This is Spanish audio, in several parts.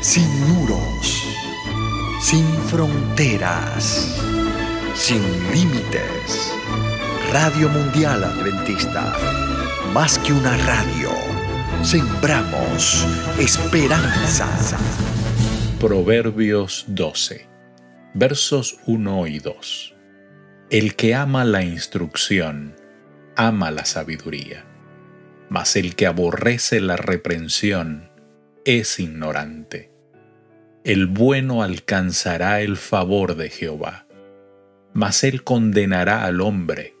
sin muros, sin fronteras, sin límites. Radio Mundial Adventista, más que una radio, sembramos esperanza. Proverbios 12, versos 1 y 2. El que ama la instrucción, ama la sabiduría, mas el que aborrece la reprensión es ignorante el bueno alcanzará el favor de Jehová, mas él condenará al hombre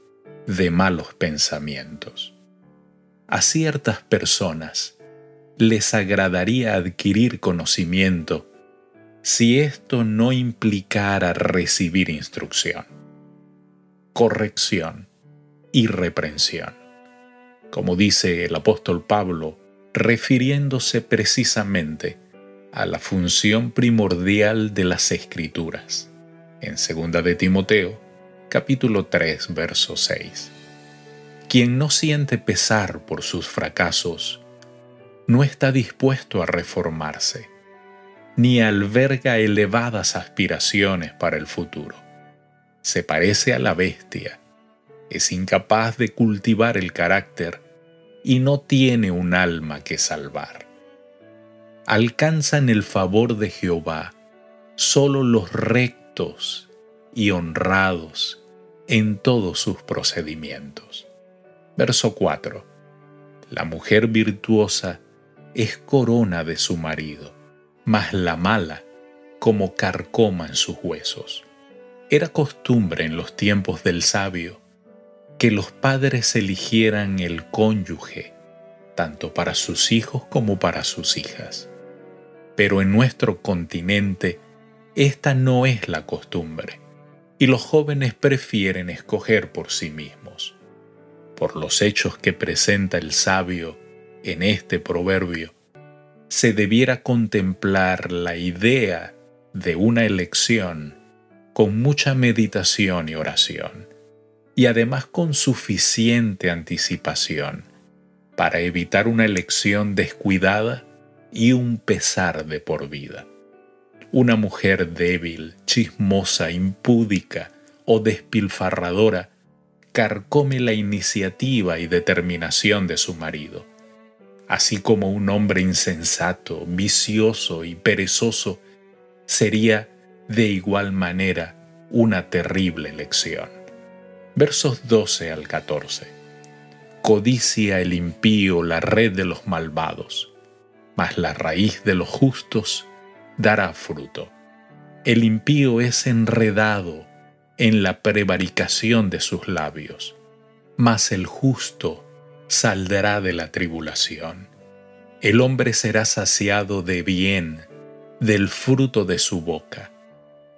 de malos pensamientos. A ciertas personas les agradaría adquirir conocimiento si esto no implicara recibir instrucción, corrección y reprensión. Como dice el apóstol Pablo, refiriéndose precisamente a la función primordial de las escrituras. En 2 de Timoteo, capítulo 3, verso 6. Quien no siente pesar por sus fracasos, no está dispuesto a reformarse, ni alberga elevadas aspiraciones para el futuro. Se parece a la bestia, es incapaz de cultivar el carácter y no tiene un alma que salvar alcanzan el favor de Jehová solo los rectos y honrados en todos sus procedimientos. Verso 4. La mujer virtuosa es corona de su marido, mas la mala como carcoma en sus huesos. Era costumbre en los tiempos del sabio que los padres eligieran el cónyuge, tanto para sus hijos como para sus hijas pero en nuestro continente esta no es la costumbre, y los jóvenes prefieren escoger por sí mismos. Por los hechos que presenta el sabio en este proverbio, se debiera contemplar la idea de una elección con mucha meditación y oración, y además con suficiente anticipación para evitar una elección descuidada y un pesar de por vida. Una mujer débil, chismosa, impúdica o despilfarradora carcome la iniciativa y determinación de su marido, así como un hombre insensato, vicioso y perezoso sería de igual manera una terrible lección. Versos 12 al 14. Codicia el impío la red de los malvados mas la raíz de los justos dará fruto. El impío es enredado en la prevaricación de sus labios, mas el justo saldrá de la tribulación. El hombre será saciado de bien del fruto de su boca,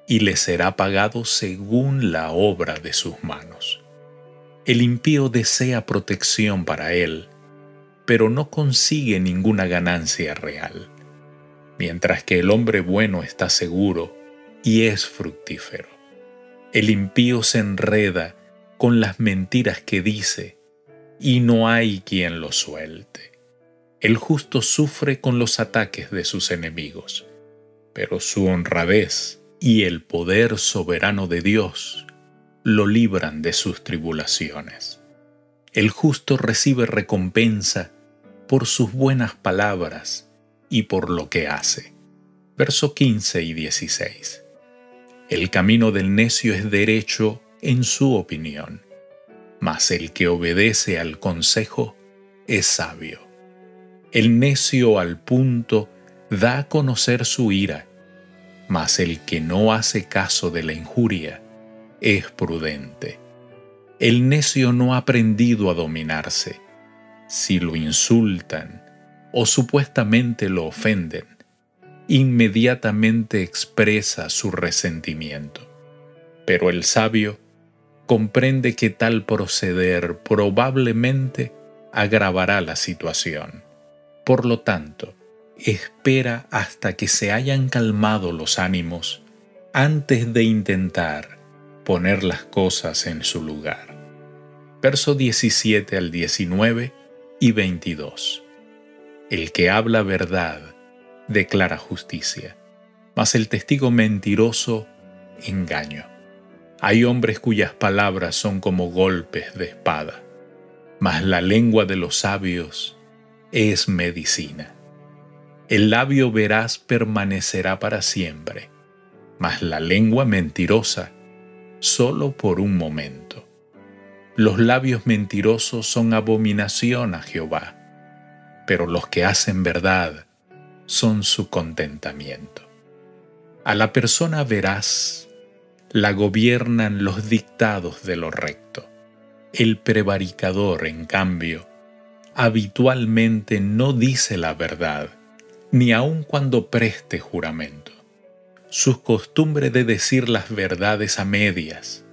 y le será pagado según la obra de sus manos. El impío desea protección para él, pero no consigue ninguna ganancia real, mientras que el hombre bueno está seguro y es fructífero. El impío se enreda con las mentiras que dice y no hay quien lo suelte. El justo sufre con los ataques de sus enemigos, pero su honradez y el poder soberano de Dios lo libran de sus tribulaciones. El justo recibe recompensa por sus buenas palabras y por lo que hace. Verso 15 y 16. El camino del necio es derecho en su opinión, mas el que obedece al consejo es sabio. El necio al punto da a conocer su ira, mas el que no hace caso de la injuria es prudente. El necio no ha aprendido a dominarse. Si lo insultan o supuestamente lo ofenden, inmediatamente expresa su resentimiento. Pero el sabio comprende que tal proceder probablemente agravará la situación. Por lo tanto, espera hasta que se hayan calmado los ánimos antes de intentar poner las cosas en su lugar verso 17 al 19 y 22. El que habla verdad declara justicia, mas el testigo mentiroso, engaño. Hay hombres cuyas palabras son como golpes de espada, mas la lengua de los sabios es medicina. El labio veraz permanecerá para siempre, mas la lengua mentirosa solo por un momento. Los labios mentirosos son abominación a Jehová, pero los que hacen verdad son su contentamiento. A la persona veraz la gobiernan los dictados de lo recto. El prevaricador, en cambio, habitualmente no dice la verdad, ni aun cuando preste juramento. Su costumbre de decir las verdades a medias,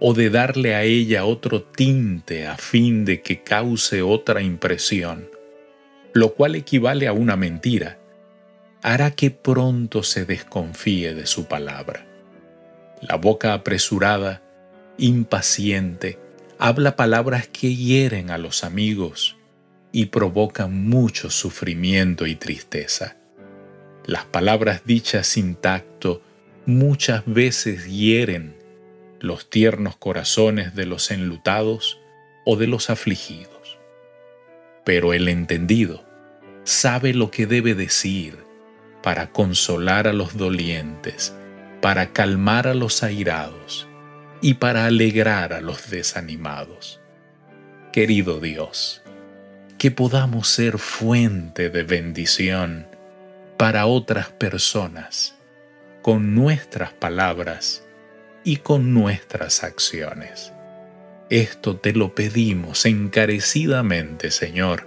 o de darle a ella otro tinte a fin de que cause otra impresión, lo cual equivale a una mentira, hará que pronto se desconfíe de su palabra. La boca apresurada, impaciente, habla palabras que hieren a los amigos y provocan mucho sufrimiento y tristeza. Las palabras dichas sin tacto muchas veces hieren los tiernos corazones de los enlutados o de los afligidos. Pero el entendido sabe lo que debe decir para consolar a los dolientes para calmar a los airados y para alegrar a los desanimados. Querido Dios, que podamos ser fuente de bendición para otras personas con nuestras palabras y con nuestras acciones. Esto te lo pedimos encarecidamente, Señor,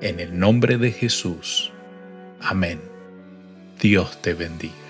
en el nombre de Jesús. Amén. Dios te bendiga.